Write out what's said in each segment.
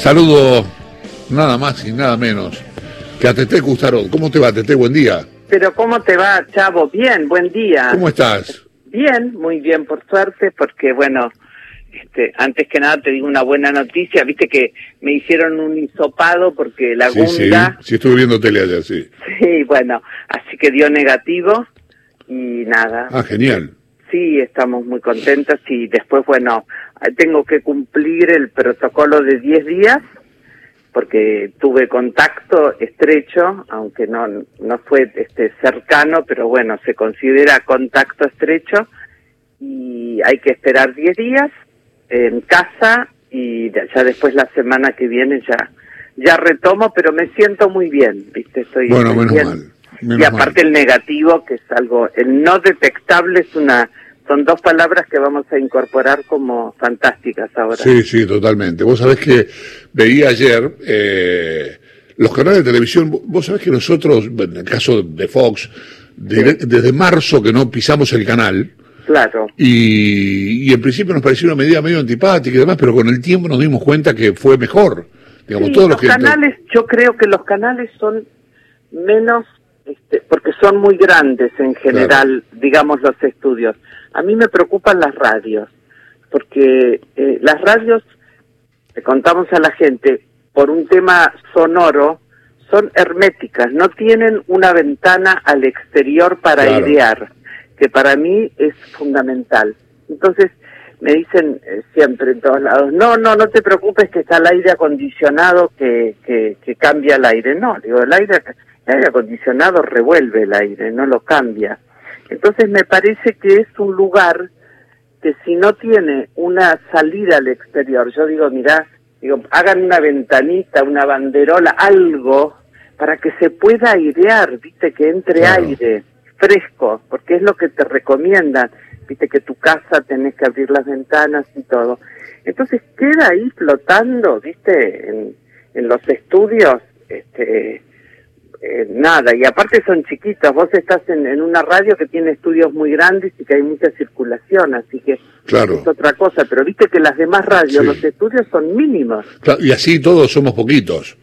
Saludo nada más y nada menos que a Tete Custarot. ¿Cómo te va, Tete? Buen día. Pero ¿cómo te va, Chavo? Bien, buen día. ¿Cómo estás? Bien, muy bien, por suerte, porque bueno, este, antes que nada te digo una buena noticia, viste que me hicieron un hisopado porque la Sí, sí, gunda, sí, estuve viendo tele ayer, sí. sí, bueno, así que dio negativo y nada. Ah, genial. Sí, estamos muy contentos y después, bueno, tengo que cumplir el protocolo de 10 días porque tuve contacto estrecho, aunque no no fue este cercano, pero bueno, se considera contacto estrecho y hay que esperar 10 días en casa y ya después la semana que viene ya ya retomo, pero me siento muy bien, ¿viste? Estoy Bueno, muy menos bien. mal. Menos Y aparte el negativo, que es algo, el no detectable es una, son dos palabras que vamos a incorporar como fantásticas ahora. Sí, sí, totalmente. Vos sabés que veía ayer eh, los canales de televisión, vos sabés que nosotros, en el caso de Fox, desde marzo que no pisamos el canal, Claro. y, y en principio nos pareció una medida medio antipática y demás, pero con el tiempo nos dimos cuenta que fue mejor. Digamos, Sí, todos los los que... canales, yo creo que los canales son menos, este, porque son muy grandes en general, digamos, los estudios. A mí me preocupan las radios, porque eh, las radios, le contamos a la gente, por un tema sonoro, son herméticas, no tienen una ventana al exterior para Claro. airear, que para mí es fundamental. Entonces, me dicen eh, siempre en todos lados, no, no, no te preocupes que está el aire acondicionado que, que, que cambia el aire. No, digo, el aire, el aire acondicionado revuelve el aire, no lo cambia. Entonces me parece que es un lugar que si no tiene una salida al exterior, yo digo, mirá, digo, hagan una ventanita, una banderola, algo para que se pueda airear, viste, que entre Claro. aire fresco, porque es lo que te recomiendan, viste, que tu casa tenés que abrir las ventanas y todo. Entonces queda ahí flotando, viste, en, en los estudios, este, eh, nada, y aparte son chiquitos, vos estás en, en una radio que tiene estudios muy grandes y que hay mucha circulación, así que Claro. es otra cosa, pero viste que las demás radios, Sí. los estudios son mínimos, Claro, Y así todos somos poquitos.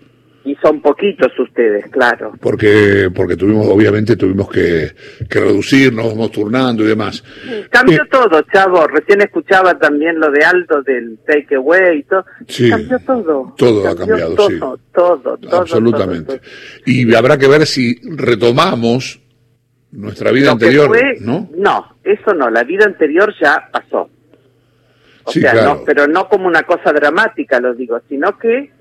y son poquitos ustedes, claro. porque porque tuvimos obviamente tuvimos que, que reducir, nos vamos turnando y demás. Cambió Eh, todo, chavo, recién escuchaba también lo de Aldo del takeaway y todo, Sí. cambió todo. Todo ha cambiado, todo, sí. Todo, todo, absolutamente. todo, todo. Y habrá que ver si retomamos nuestra vida Lo anterior, fue- ¿no? No, eso no, la vida anterior ya pasó. O Sí, sea, claro. no, pero no como una cosa dramática, lo digo, sino que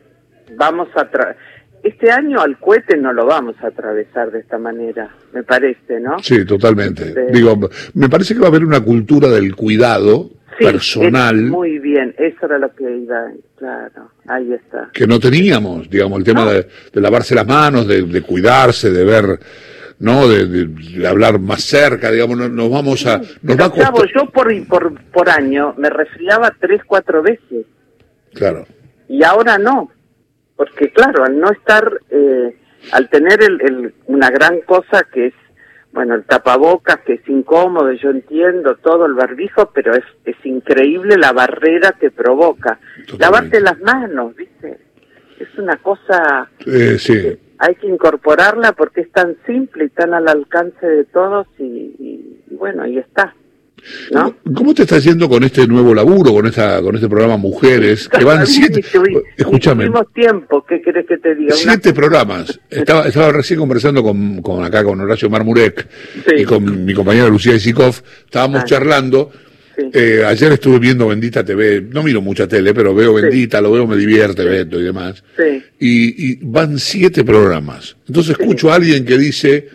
vamos a... tra- este año al cohete no lo vamos a atravesar de esta manera, me parece, ¿no? Sí, totalmente. Sí. Digo, me parece que va a haber una cultura del cuidado Sí, personal es muy bien, eso era lo que iba, claro, ahí está. que no teníamos, digamos, el tema de, de lavarse las manos, de, de cuidarse, de ver, ¿no? De, de- de hablar más cerca, digamos, no- nos vamos a... Nos va a yo por, por, por año me resfriaba tres, cuatro veces. Claro. y ahora no, porque claro, al no estar, eh, al tener el, el- una gran cosa que es, bueno, el tapabocas, que es incómodo, yo entiendo todo el barbijo, pero es, es increíble la barrera que provoca. Totalmente. Lavarte las manos, ¿viste? Es una cosa, Eh, sí. hay que incorporarla porque es tan simple y tan al alcance de todos y, y- y bueno, ahí está. ¿No? ¿Cómo te está yendo con este nuevo laburo, con esta, con este programa Mujeres? Que van siete, escúchame, tiempo, ¿qué querés que te diga? Siete programas. Estaba, estaba recién conversando con, con acá con Horacio Marmurek Sí. y con mi compañera Lucía Isikov. Estábamos Ah. charlando. Sí. Eh, ayer estuve viendo Bendita TV. No miro mucha tele, pero veo Bendita, lo veo, me divierte, Beto y demás. Sí. Y, y van siete programas. Entonces escucho a alguien que dice,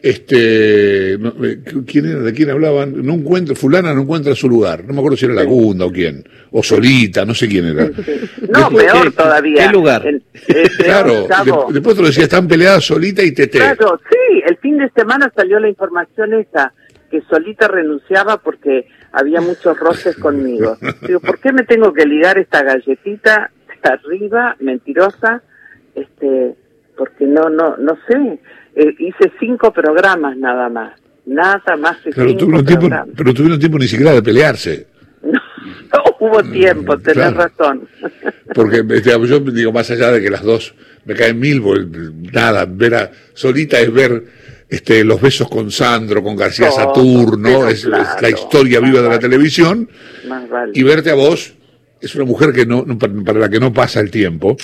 este, no, eh, ¿quién era? ¿De quién hablaban? No encuentra, fulana no encuentra su lugar. No me acuerdo si era Lagunda o quién. O Solita, no sé quién era. No, Después- peor ¿qué- todavía. qué lugar? El- el peor, Claro, de- después te lo decía, están peleadas Solita y Tete. Claro, sí, el fin de semana salió la información esa, que Solita renunciaba porque había muchos roces conmigo. Digo, ¿por qué me tengo que ligar esta galletita arriba, mentirosa? Este, porque no, no, no sé. Eh, hice cinco programas nada más. Nada más que Claro, cinco tuvieron tiempo, pero tuvieron tiempo ni siquiera de pelearse. No, no hubo tiempo, tenés claro. razón. porque este, yo digo, más allá de que las dos me caen mil, nada, ver a Solita es ver este, los besos con Sandro, con García Saturno, es, la historia viva de la televisión, y verte a vos, es una mujer que no, para la que no pasa el tiempo,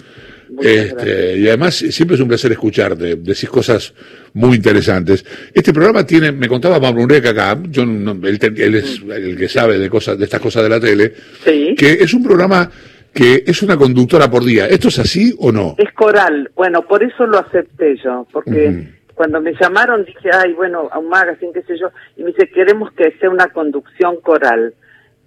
este, y además siempre es un placer escucharte, decís cosas muy interesantes. Este programa tiene, me contaba Pablo acá, yo él, es el que sabe de cosas, de estas cosas de la tele, que es un programa que es una conductora por día. ¿Esto es así o no? Es coral. Bueno, por eso lo acepté yo, porque cuando me llamaron dije, ay, bueno, a un magazine, qué sé yo, y me dice, queremos que sea una conducción coral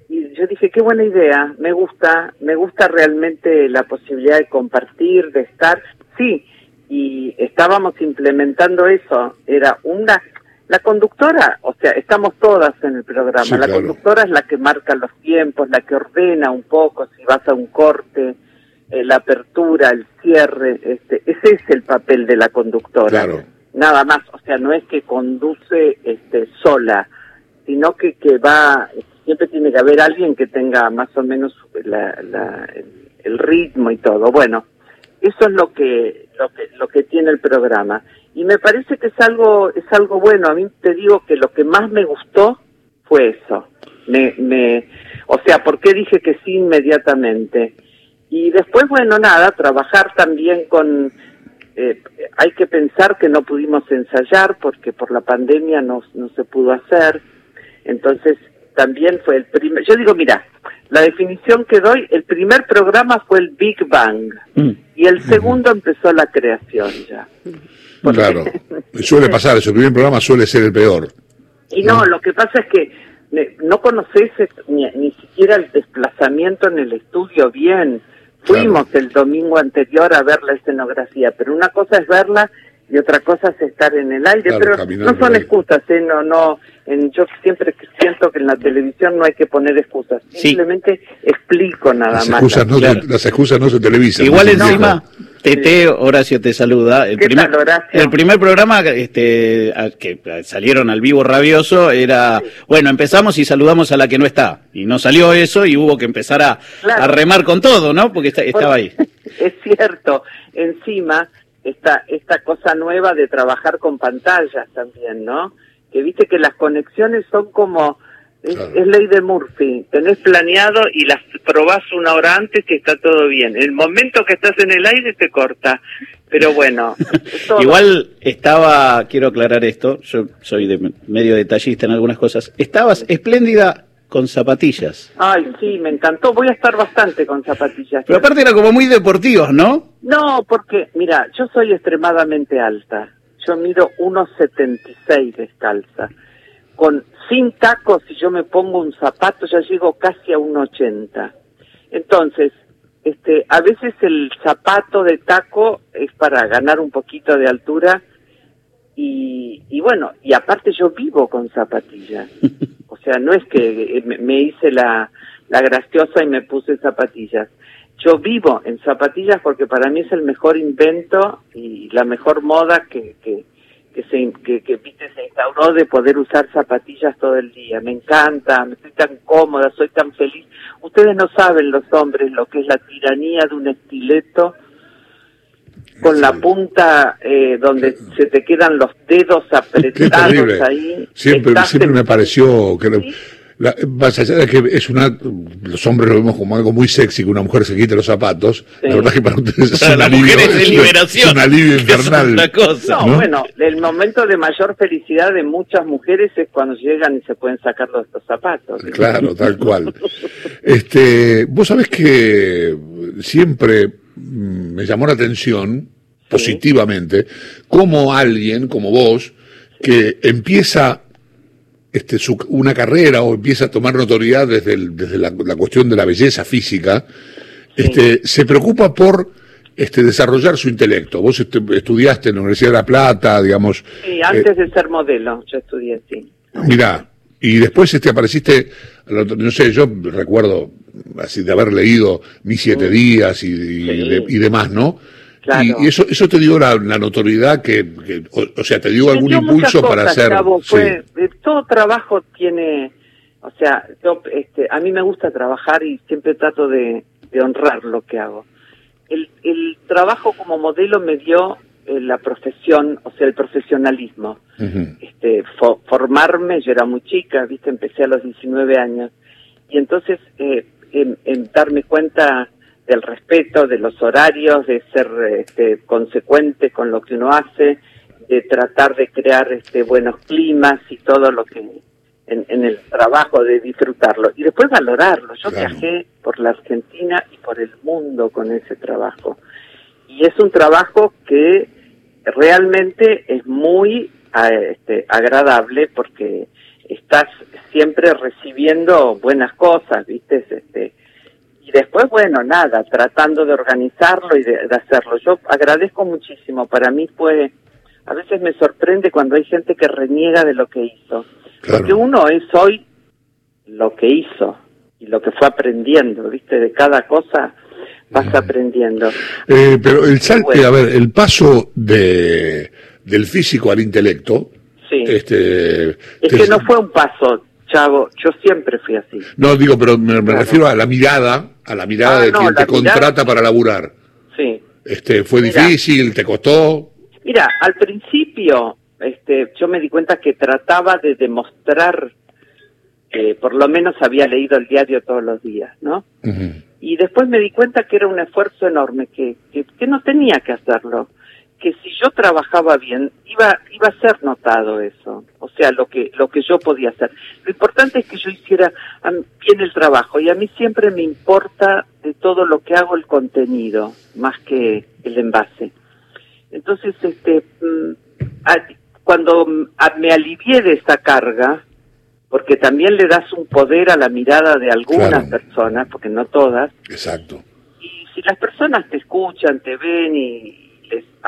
y yo dije, qué buena idea, me gusta, me gusta realmente la posibilidad de compartir, de estar. Sí, y estábamos implementando eso, era una, la conductora, o sea, estamos todas en el programa, la conductora es la que marca los tiempos, la que ordena un poco si vas a un corte, eh, la apertura, el cierre, este, ese es el papel de la conductora. Nada más, o sea, no es que conduce este, sola, sino que, que va siempre tiene que haber alguien que tenga más o menos el, ritmo y todo. Bueno, eso es lo que, lo que lo que tiene el programa y me parece que es algo es algo bueno. A mí te digo que lo que más me gustó fue eso. Me, me, o sea, ¿por qué dije que sí inmediatamente? Y después, bueno, nada, trabajar también con eh, hay que pensar que no pudimos ensayar porque por la pandemia no, no se pudo hacer. Entonces, también fue el primer, yo digo, mira, la definición que doy, el primer programa fue el Big Bang mm. y el segundo empezó la creación ya. Claro, suele pasar, ese primer programa suele ser el peor. Y no, lo que pasa es que no conoces ni, ni siquiera el desplazamiento en el estudio bien. Fuimos el domingo anterior a ver la escenografía, pero una cosa es verla y otra cosa es estar en el aire, pero no son excusas, ¿eh? no, no, en, yo siempre siento que en la televisión no hay que poner excusas, simplemente explico nada las más. Excusas no las excusas no se televisan. Igual encima, Tete, Horacio te saluda. El primer, el primer programa este, que salieron al vivo rabioso era, bueno, empezamos y saludamos a la que no está. Y no salió eso y hubo que empezar a, a remar con todo, ¿no? Porque estaba ahí. Es cierto. Encima, esta, esta cosa nueva de trabajar con pantallas también, ¿no? Que viste que las conexiones son como, es, ley de Murphy, tenés planeado y las probás una hora antes y está todo bien. El momento que estás en el aire te corta, pero bueno. Igual estaba, quiero aclarar esto, yo soy de medio detallista en algunas cosas, estabas espléndida con zapatillas. Ay, sí, me encantó. Voy a estar bastante con zapatillas. Pero aparte era como muy deportivos, ¿no? No, porque, mira, yo soy extremadamente alta. Yo mido 1,76 descalza. Con, sin tacos, si yo me pongo un zapato, ya llego casi a 1,80. Entonces, este, a veces el zapato de taco es para ganar un poquito de altura y, y bueno, y aparte yo vivo con zapatillas. O sea, no es que me hice la, la graciosa y me puse zapatillas. Yo vivo en zapatillas porque para mí es el mejor invento y la mejor moda que, que, que se, que, que se instauró de poder usar zapatillas todo el día. Me encanta, me estoy tan cómoda, soy tan feliz. Ustedes no saben los hombres lo que es la tiranía de un estileto con la punta eh, donde se te quedan los dedos apretados ahí. Siempre, siempre me pareció que la, más allá de que es una, los hombres lo vemos como algo muy sexy que una mujer se quite los zapatos, la verdad que para ustedes es, un alivio, es, de liberación, es un alivio infernal. cosa, no, bueno, el momento de mayor felicidad de muchas mujeres es cuando llegan y se pueden sacar los estos zapatos. Claro, tal cual. este, vos sabés que siempre Mm, me llamó la atención positivamente como alguien como vos que empieza este, una carrera o empieza a tomar notoriedad desde, desde la, cuestión de la belleza física, este, se preocupa por este, desarrollar su intelecto. Vos este, estudiaste en la Universidad de La Plata, digamos. Sí, antes eh, de ser modelo, yo estudié, sí. Mirá, y después este, apareciste, no sé, yo recuerdo así de haber leído Mis Siete Días y, y, demás, ¿no? Y, eso eso te dio la, notoriedad que, o, sea, te dio algún impulso para hacer... todo trabajo tiene, o sea, este, a mí me gusta trabajar y siempre trato de, de honrar lo que hago. El, el trabajo como modelo me dio eh, la profesión, o sea, el profesionalismo. este, formarme, yo era muy chica, viste, empecé a los 19 años. Y entonces, eh, en, darme cuenta del respeto, de los horarios, de ser este, consecuente con lo que uno hace, de tratar de crear este, buenos climas y todo lo que en, el trabajo, de disfrutarlo y después valorarlo. Yo viajé por la Argentina y por el mundo con ese trabajo. Y es un trabajo que realmente es muy este, agradable porque estás siempre recibiendo buenas cosas, ¿viste? Este, y después, bueno, nada, tratando de organizarlo y de, hacerlo. Yo agradezco muchísimo, para mí fue, a veces me sorprende cuando hay gente que reniega de lo que hizo. Porque uno es hoy lo que hizo y lo que fue aprendiendo, ¿viste? De cada cosa vas aprendiendo. Eh, pero el salto, a ver, el paso de del físico al intelecto. Sí. Este, es que no fue un paso, Chavo, yo siempre fui así. No, digo, pero me, refiero a la mirada, a la mirada ah, de quien te contrata para laburar. Sí. Este, ¿Fue difícil? ¿Te costó? Mira, al principio este, yo me di cuenta que trataba de demostrar que por lo menos había leído el diario todos los días, ¿no? Y después me di cuenta que era un esfuerzo enorme, que, que no tenía que hacerlo que si yo trabajaba bien iba iba a ser notado eso o sea lo que lo que yo podía hacer. Lo importante es que yo hiciera bien el trabajo y a mí siempre me importa de todo lo que hago el contenido más que el envase. Entonces este mm, cuando me alivié de esa carga porque también le das un poder a la mirada de algunas personas porque no todas exacto. y si las personas te escuchan te ven y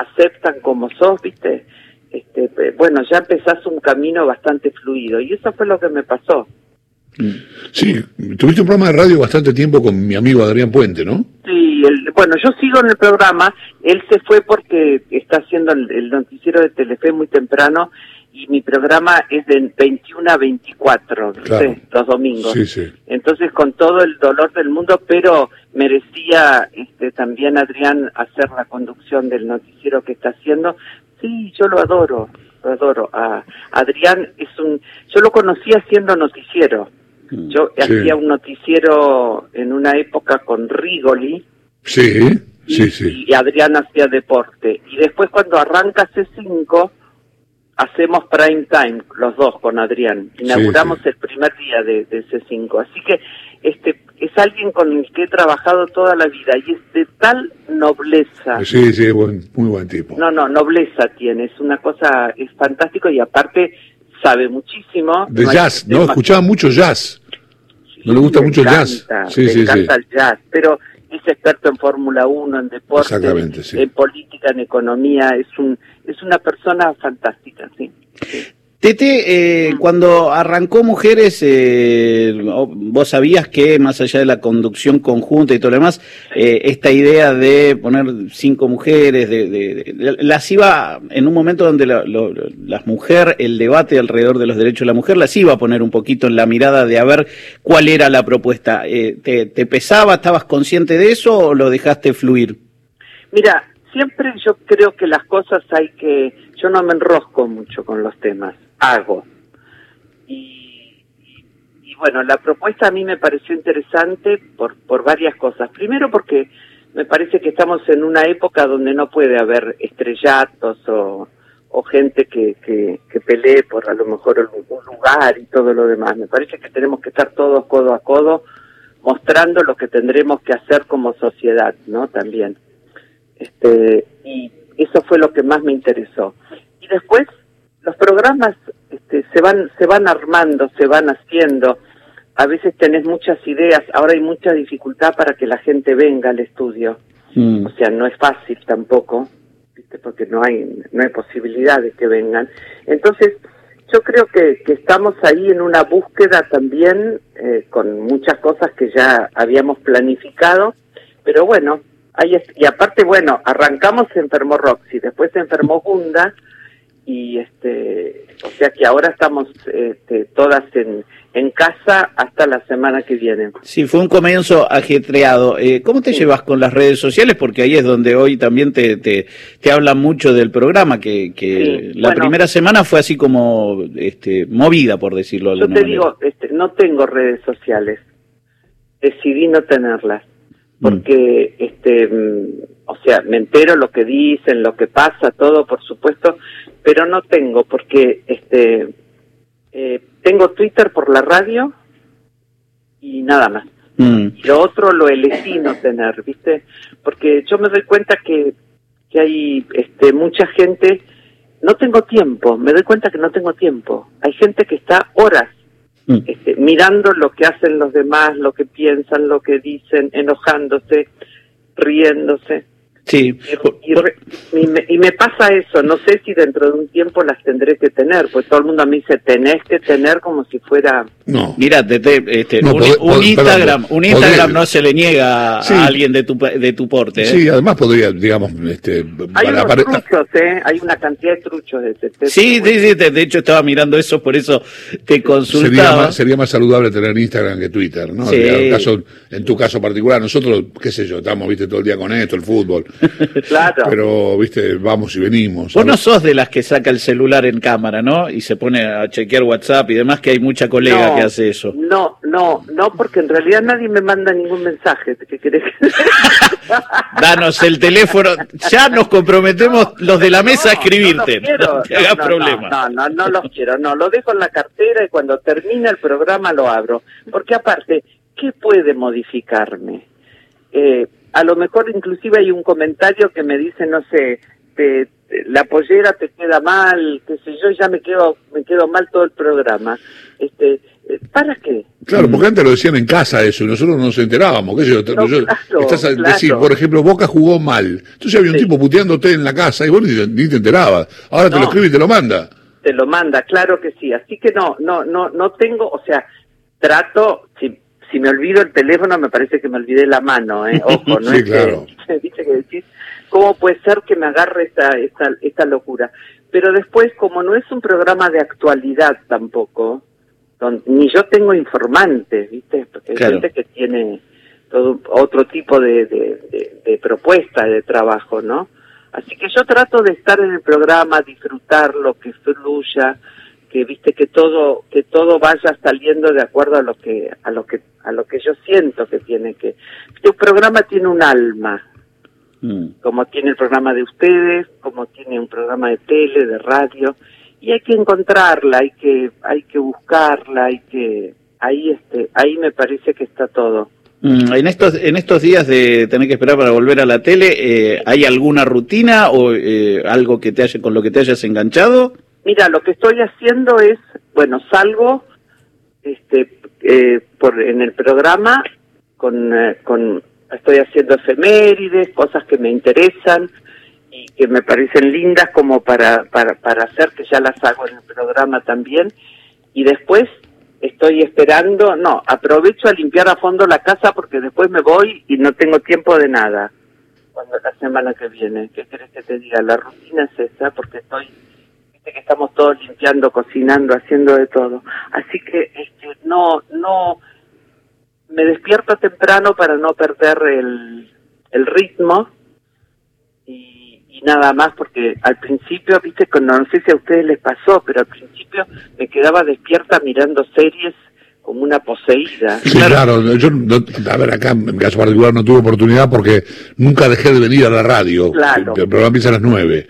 aceptan como sos, ¿viste? Este, bueno, ya empezás un camino bastante fluido y eso fue lo que me pasó. Sí, tuviste un programa de radio bastante tiempo con mi amigo Adrián Puente, ¿no? Sí, bueno, yo sigo en el programa, él se fue porque está haciendo el, noticiero de Telefe muy temprano y mi programa es de 21 a 24, los domingos. Sí, sí. Entonces, con todo el dolor del mundo, pero merecía este, también Adrián hacer la conducción del noticiero que está haciendo. Sí, yo lo adoro, lo adoro. A Adrián es un, yo lo conocí haciendo noticiero. Mm. Yo hacía un noticiero en una época con Rigoli. Sí, sí, sí. Y Adrián hacía deporte. Y después cuando arranca C5, hacemos prime time los dos con Adrián. Inauguramos el primer día de, de, C5. Así que este es alguien con el que he trabajado toda la vida y es de tal nobleza. Sí, sí, muy buen tipo. No, no, nobleza tiene, es una cosa, es fantástico y aparte sabe muchísimo. De jazz, ¿no? Escuchaba mucho jazz. no le gusta mucho jazz. Sí, sí, encanta el jazz, pero es experto en Fórmula 1, en deporte, en política, en economía, es un es una persona fantástica, sí. Tete, eh, cuando arrancó Mujeres, eh, vos sabías que más allá de la conducción conjunta y todo lo demás, eh, esta idea de poner cinco mujeres, de, las iba, en un momento donde la, las mujeres, el debate alrededor de los derechos de la mujer, las iba a poner un poquito en la mirada de a ver cuál era la propuesta. ¿te, ¿Te pesaba, estabas consciente de eso o lo dejaste fluir? Mira, siempre yo creo que las cosas hay que, yo no me enrosco mucho con los temas hago. Y, y, bueno, la propuesta a mí me pareció interesante por, por varias cosas. Primero porque me parece que estamos en una época donde no puede haber estrellatos o, o gente que, que, que, pelee por a lo mejor un lugar y todo lo demás. Me parece que tenemos que estar todos codo a codo mostrando lo que tendremos que hacer como sociedad, ¿no? También. Este, y eso fue lo que más me interesó. Y después los programas este, se van se van armando, se van haciendo. A veces tenés muchas ideas, ahora hay mucha dificultad para que la gente venga al estudio. Mm. O sea, no es fácil tampoco, ¿viste? porque no hay no hay posibilidad de que vengan. Entonces, yo creo que, que estamos ahí en una búsqueda también eh, con muchas cosas que ya habíamos planificado, pero bueno, ahí y aparte, bueno, arrancamos se enfermó Roxy, después se enfermó Gunda, y este o sea que ahora estamos este, todas en, en casa hasta la semana que viene. Sí, fue un comienzo ajetreado. Eh, ¿Cómo te llevas con las redes sociales? Porque ahí es donde hoy también te, te, te hablan mucho del programa, que, que la primera semana fue así como este, movida, por decirlo de Yo te digo, este, no tengo redes sociales. Decidí no tenerlas. Mm. Porque, este, mm, o sea, me entero lo que dicen, lo que pasa, todo, por supuesto, pero no tengo porque este eh, tengo Twitter por la radio y nada más. Mm. Lo otro lo elegí no tener, ¿viste? Porque yo me doy cuenta que, que hay este, mucha gente, no tengo tiempo, me doy cuenta que no tengo tiempo. Hay gente que está horas mm. Este, mirando lo que hacen los demás, lo que piensan, lo que dicen, enojándose, riéndose. Sí. Y, me, pasa eso, no sé si dentro de un tiempo las tendré que tener, pues todo el mundo a mí dice, tenés que tener como si fuera... No. Mira, este, un, Instagram, un Instagram no se le niega a alguien de tu, de tu porte. ¿eh? Sí, además podría, digamos... Este, hay unos truchos, ¿eh? Hay una cantidad de truchos. De sí, sí, sí, de, hecho estaba mirando eso, por eso te consultaba. Sería más, sería más saludable tener Instagram que Twitter, ¿no? En, caso, en tu caso particular, nosotros, qué sé yo, estamos, viste, todo el día con esto, el fútbol. claro. Pero, viste, vamos y venimos. Vos no sos de las que saca el celular en cámara, ¿no? Y se pone a chequear WhatsApp y demás, que hay mucha colega que hace eso. No, no, no, porque en realidad nadie me manda ningún mensaje. ¿Qué querés? Danos el teléfono. Ya nos comprometemos los de la mesa a escribirte. No, no, problema. no, no, no los quiero. No, lo dejo en la cartera y cuando termina el programa lo abro. Porque aparte, ¿qué puede modificarme? Eh, a lo mejor inclusive hay un comentario que me dice, no sé, te, la pollera te queda mal, qué sé yo, ya me quedo, me quedo mal todo el programa. Este, eh, ¿Para qué? Claro, porque antes lo decían en casa eso y nosotros no nos enterábamos. ¿qué yo, estás a decir, por ejemplo, Boca jugó mal. Entonces había un tipo puteándote en la casa y vos ni, te enterabas. Ahora te lo escribe y te lo manda. Te lo manda, claro que sí. Así que no, no, no, no tengo, o sea, trato, si si me olvido el teléfono, me parece que me olvidé la mano, ¿eh? Ojo, no sí, claro. que, que decís, ¿cómo puede ser que me agarre esta, esta, esta locura? Pero después, como no es un programa de actualidad tampoco, ni yo tengo informantes, ¿viste? Porque hay gente que tiene todo otro tipo de, de, de propuesta de trabajo, ¿no? Así que yo trato de estar en el programa, disfrutarlo, que fluya, que viste que todo que todo vaya saliendo de acuerdo a lo que a lo que a lo que yo siento que tiene que este programa tiene un alma. Mm. como tiene el programa de ustedes como tiene un programa de tele de radio y hay que encontrarla hay que hay que buscarla hay que ahí este ahí me parece que está todo. Mm, en estos en estos días de tener que esperar para volver a la tele eh, hay alguna rutina o eh, algo que te haya con lo que te hayas enganchado Mira, lo que estoy haciendo es, bueno, salgo este, eh, por, en el programa con, eh, con, estoy haciendo efemérides, cosas que me interesan y que me parecen lindas como para, para, para hacer, que ya las hago en el programa también. Y después estoy esperando, no, aprovecho a limpiar a fondo la casa porque después me voy y no tengo tiempo de nada. Cuando la semana que viene, ¿qué querés que te diga? La rutina es esa porque estoy que estamos todos limpiando, cocinando, haciendo de todo. Así que este, no, no, me despierto temprano para no perder el, el ritmo y, y, nada más porque al principio, viste, no sé si a ustedes les pasó, pero al principio me quedaba despierta mirando series como una poseída. Sí, claro, yo, a ver, acá en caso particular no tuve oportunidad porque nunca dejé de venir a la radio. Claro. El, programa empieza a las nueve.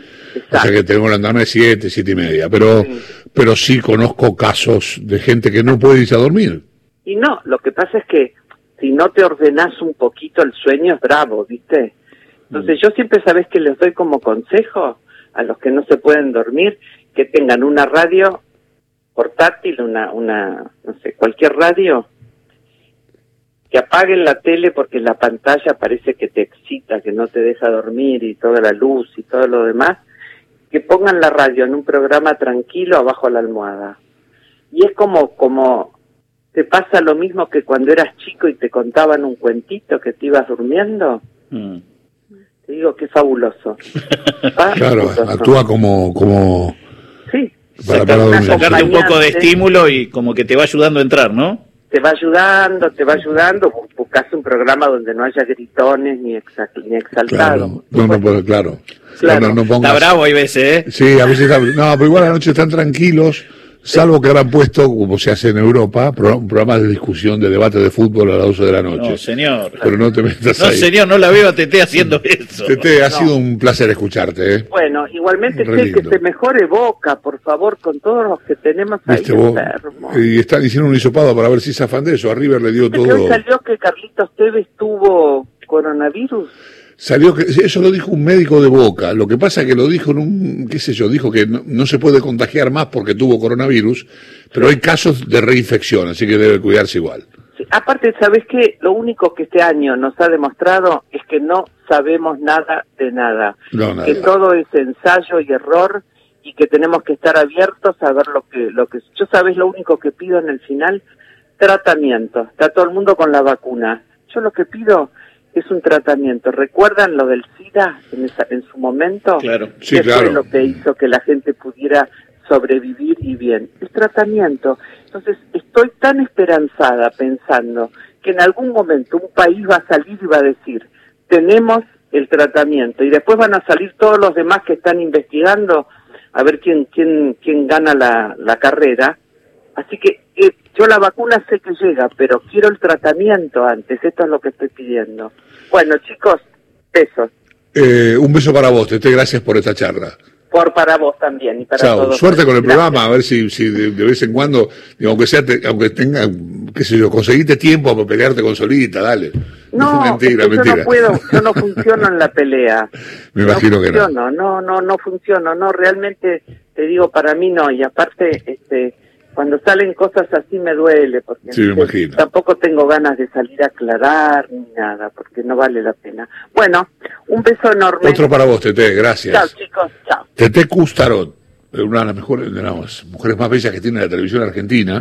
O sea que tengo que andarme siete, siete y media. Pero sí. pero sí conozco casos de gente que no puede irse a dormir. Y no, lo que pasa es que si no te ordenás un poquito el sueño es bravo, ¿viste? Entonces mm. yo siempre sabes que les doy como consejo a los que no se pueden dormir que tengan una radio portátil, una, una, no sé, cualquier radio, que apaguen la tele porque la pantalla parece que te excita, que no te deja dormir y toda la luz y todo lo demás, que pongan la radio en un programa tranquilo abajo de la almohada. Y es como, como, te pasa lo mismo que cuando eras chico y te contaban un cuentito que te ibas durmiendo. Mm. Te digo que es fabuloso. claro, actúa como, como para, sacarte un poco de estímulo y como que te va ayudando a entrar, ¿no? Te va ayudando, te va ayudando. Buscas un programa donde no haya gritones ni, ni exaltados. Claro, no, no, claro. claro. No, Está bravo hay veces, ¿eh? Sí, a veces está... No, pero igual a la noche están tranquilos Salvo que habrán puesto, como se hace en Europa, un programa de discusión, de debate de fútbol a las 12 de la noche. No, señor. Pero no te metas no, señor, no la veo a Tete haciendo eso. Tete, ha sido un placer escucharte. ¿eh? Bueno, igualmente sé que se mejore Boca, por favor, con todos los que tenemos ahí enfermos. Y están hicieron un hisopado para ver si zafan de eso. A River le dio todo. salió que Carlitos Tevez tuvo coronavirus? Salió que eso lo dijo un médico de Boca. Lo que pasa es que lo dijo en un, qué sé yo, dijo que no, se puede contagiar más porque tuvo coronavirus, pero hay casos de reinfección, así que debe cuidarse igual. Aparte, ¿sabes qué? Lo único que este año nos ha demostrado es que no sabemos nada de nada. Que todo es ensayo y error y que tenemos que estar abiertos a ver lo que, lo que, yo sabes lo único que pido en el final, tratamiento. Está todo el mundo con la vacuna. Yo lo que pido es un tratamiento. ¿Recuerdan lo del SIDA en, en su momento? Claro, sí, ¿Qué fue lo que hizo que la gente pudiera sobrevivir y bien? El tratamiento. Entonces, estoy tan esperanzada pensando que en algún momento un país va a salir y va a decir, tenemos el tratamiento y después van a salir todos los demás que están investigando a ver quién quién quién gana la, la carrera. Así que yo la vacuna sé que llega, pero quiero el tratamiento antes. Esto es lo que estoy pidiendo. Bueno, chicos, besos. Eh, un beso para vos, Tete, gracias por esta charla. Por para vos también y para Chao. Suerte con el programa, a ver si, si de, vez en cuando, aunque sea, aunque tenga, qué sé yo, conseguiste tiempo para pelearte con Solita, dale. No, mentira, mentira. Yo no puedo, yo no funciono en la pelea. Me imagino que no. No, no, no, no funciono, no, realmente te digo, para mí no, y aparte, este, cuando salen cosas así me duele, porque tampoco tengo ganas de salir a aclarar ni nada, porque no vale la pena. Bueno, un beso enorme. Otro para vos, Tete, gracias. Chao, chicos, chao. Tete Custarot, una de las mejores, de las mujeres más bellas que tiene la televisión argentina.